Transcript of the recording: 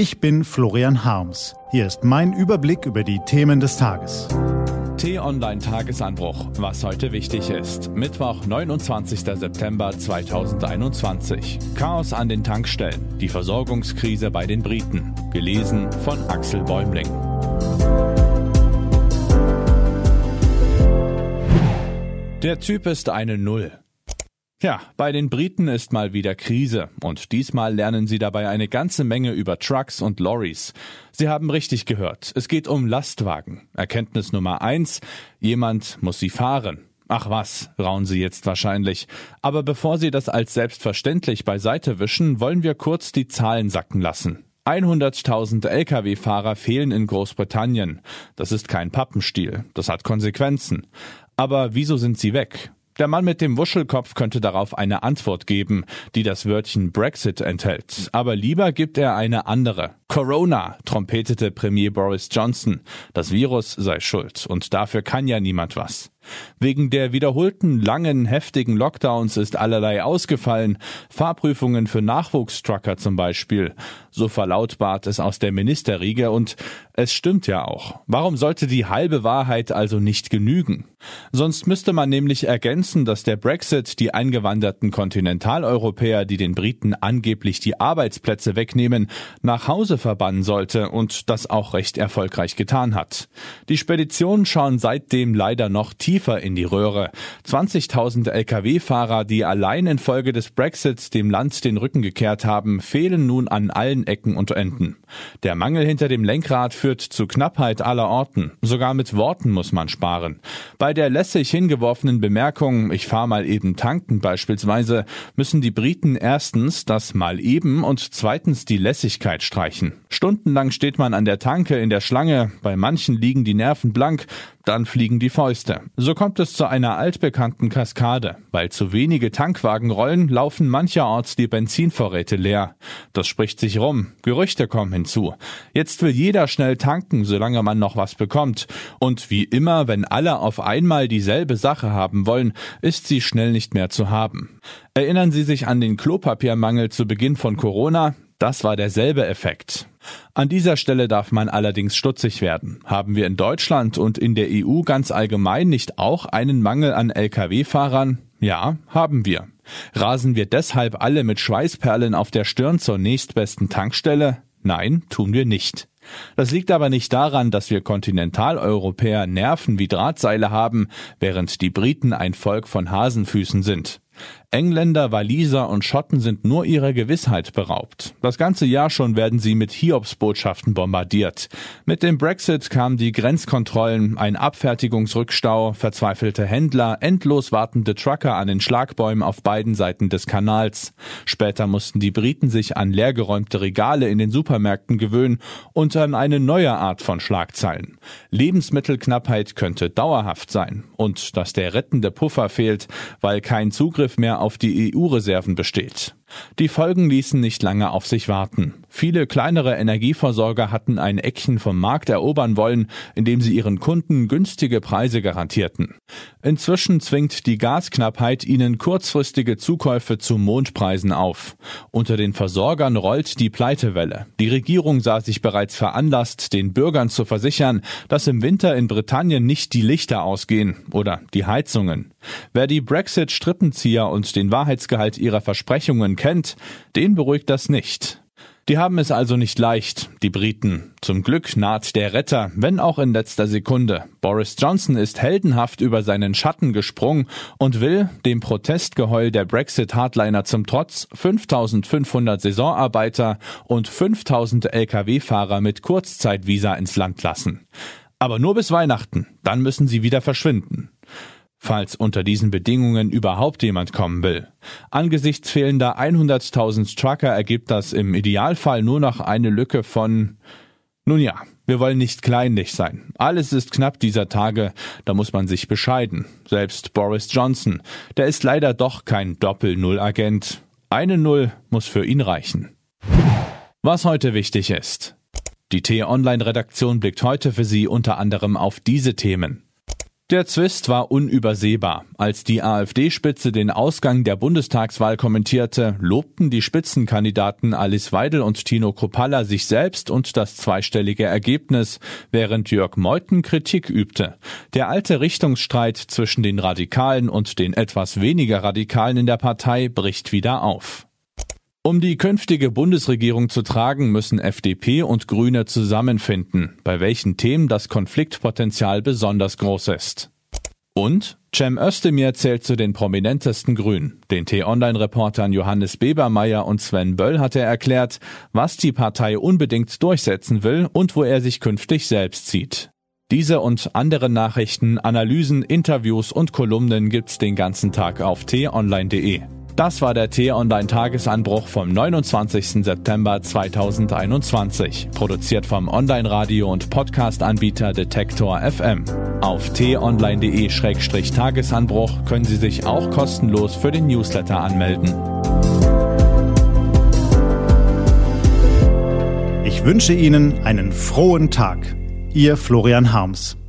Ich bin Florian Harms. Hier ist mein Überblick über die Themen des Tages. T-Online Tagesanbruch, was heute wichtig ist. Mittwoch, 29. September 2021. Chaos an den Tankstellen. Die Versorgungskrise bei den Briten. Gelesen von Axel Bäumling. Der Typ ist eine Null. Ja, bei den Briten ist mal wieder Krise und diesmal lernen sie dabei eine ganze Menge über Trucks und Lorries. Sie haben richtig gehört, es geht um Lastwagen. Erkenntnis Nummer eins, jemand muss sie fahren. Ach was, rauen Sie jetzt wahrscheinlich. Aber bevor Sie das als selbstverständlich beiseite wischen, wollen wir kurz die Zahlen sacken lassen. 100.000 Lkw-Fahrer fehlen in Großbritannien. Das ist kein Pappenstiel, das hat Konsequenzen. Aber wieso sind sie weg? Der Mann mit dem Wuschelkopf könnte darauf eine Antwort geben, die das Wörtchen Brexit enthält. Aber lieber gibt er eine andere. Corona, trompetete Premier Boris Johnson. Das Virus sei schuld und dafür kann ja niemand was. Wegen der wiederholten langen, heftigen Lockdowns ist allerlei ausgefallen, Fahrprüfungen für Nachwuchstrucker zum Beispiel. So verlautbart es aus der Ministerriege und es stimmt ja auch. Warum sollte die halbe Wahrheit also nicht genügen? Sonst müsste man nämlich ergänzen, dass der Brexit die eingewanderten Kontinentaleuropäer, die den Briten angeblich die Arbeitsplätze wegnehmen, nach Hause verbannen sollte und das auch recht erfolgreich getan hat. Die Speditionen schauen seitdem leider noch tiefer in die Röhre. 20.000 Lkw-Fahrer, die allein infolge des Brexits dem Land den Rücken gekehrt haben, fehlen nun an allen Ecken und Enden. Der Mangel hinter dem Lenkrad führt zu Knappheit aller Orten. Sogar mit Worten muss man sparen. Bei der lässig hingeworfenen Bemerkung, ich fahr mal eben tanken beispielsweise, müssen die Briten erstens das mal eben und zweitens die Lässigkeit streichen. Stundenlang steht man an der Tanke in der Schlange, bei manchen liegen die Nerven blank, dann fliegen die Fäuste. So kommt es zu einer altbekannten Kaskade. Weil zu wenige Tankwagen rollen, laufen mancherorts die Benzinvorräte leer. Das spricht sich rum. Gerüchte kommen hinzu. Jetzt will jeder schnell tanken, solange man noch was bekommt. Und wie immer, wenn alle auf einmal dieselbe Sache haben wollen, ist sie schnell nicht mehr zu haben. Erinnern Sie sich an den Klopapiermangel zu Beginn von Corona? Das war derselbe Effekt. An dieser Stelle darf man allerdings stutzig werden. Haben wir in Deutschland und in der EU ganz allgemein nicht auch einen Mangel an Lkw-Fahrern? Ja, haben wir. Rasen wir deshalb alle mit Schweißperlen auf der Stirn zur nächstbesten Tankstelle? Nein, tun wir nicht. Das liegt aber nicht daran, dass wir Kontinentaleuropäer Nerven wie Drahtseile haben, während die Briten ein Volk von Hasenfüßen sind. Engländer, Waliser und Schotten sind nur ihrer Gewissheit beraubt. Das ganze Jahr schon werden sie mit Hiobsbotschaften bombardiert. Mit dem Brexit kamen die Grenzkontrollen, ein Abfertigungsrückstau, verzweifelte Händler, endlos wartende Trucker an den Schlagbäumen auf beiden Seiten des Kanals. Später mussten die Briten sich an leergeräumte Regale in den Supermärkten gewöhnen und an eine neue Art von Schlagzeilen. Lebensmittelknappheit könnte dauerhaft sein und dass der rettende Puffer fehlt, weil kein Zugriff mehr auf die EU-Reserven besteht. Die Folgen ließen nicht lange auf sich warten. Viele kleinere Energieversorger hatten ein Eckchen vom Markt erobern wollen, indem sie ihren Kunden günstige Preise garantierten. Inzwischen zwingt die Gasknappheit ihnen kurzfristige Zukäufe zu Mondpreisen auf. Unter den Versorgern rollt die Pleitewelle. Die Regierung sah sich bereits veranlasst, den Bürgern zu versichern, dass im Winter in Britannien nicht die Lichter ausgehen oder die Heizungen. Wer die Brexit-Strippenzieher und den Wahrheitsgehalt ihrer Versprechungen kennt, den beruhigt das nicht. Die haben es also nicht leicht, die Briten. Zum Glück naht der Retter, wenn auch in letzter Sekunde. Boris Johnson ist heldenhaft über seinen Schatten gesprungen und will, dem Protestgeheul der Brexit-Hardliner zum Trotz, 5500 Saisonarbeiter und 5000 Lkw-Fahrer mit Kurzzeitvisa ins Land lassen. Aber nur bis Weihnachten, dann müssen sie wieder verschwinden falls unter diesen Bedingungen überhaupt jemand kommen will. Angesichts fehlender 100.000 Trucker ergibt das im Idealfall nur noch eine Lücke von nun ja, wir wollen nicht kleinlich sein. Alles ist knapp dieser Tage, da muss man sich bescheiden. Selbst Boris Johnson, der ist leider doch kein Doppel-Null-Agent. Eine Null muss für ihn reichen. Was heute wichtig ist. Die T-Online-Redaktion blickt heute für Sie unter anderem auf diese Themen. Der Zwist war unübersehbar. Als die AfD-Spitze den Ausgang der Bundestagswahl kommentierte, lobten die Spitzenkandidaten Alice Weidel und Tino Kropalla sich selbst und das zweistellige Ergebnis, während Jörg Meuthen Kritik übte. Der alte Richtungsstreit zwischen den Radikalen und den etwas weniger Radikalen in der Partei bricht wieder auf. Um die künftige Bundesregierung zu tragen, müssen FDP und Grüne zusammenfinden, bei welchen Themen das Konfliktpotenzial besonders groß ist. Und Cem Özdemir zählt zu den prominentesten Grünen. Den T-Online-Reportern Johannes Bebermeier und Sven Böll hat er erklärt, was die Partei unbedingt durchsetzen will und wo er sich künftig selbst sieht. Diese und andere Nachrichten, Analysen, Interviews und Kolumnen gibt's den ganzen Tag auf t-online.de. Das war der T-Online-Tagesanbruch vom 29. September 2021, produziert vom Online-Radio- und Podcast-Anbieter Detektor FM. Auf t-online.de-tagesanbruch können Sie sich auch kostenlos für den Newsletter anmelden. Ich wünsche Ihnen einen frohen Tag. Ihr Florian Harms.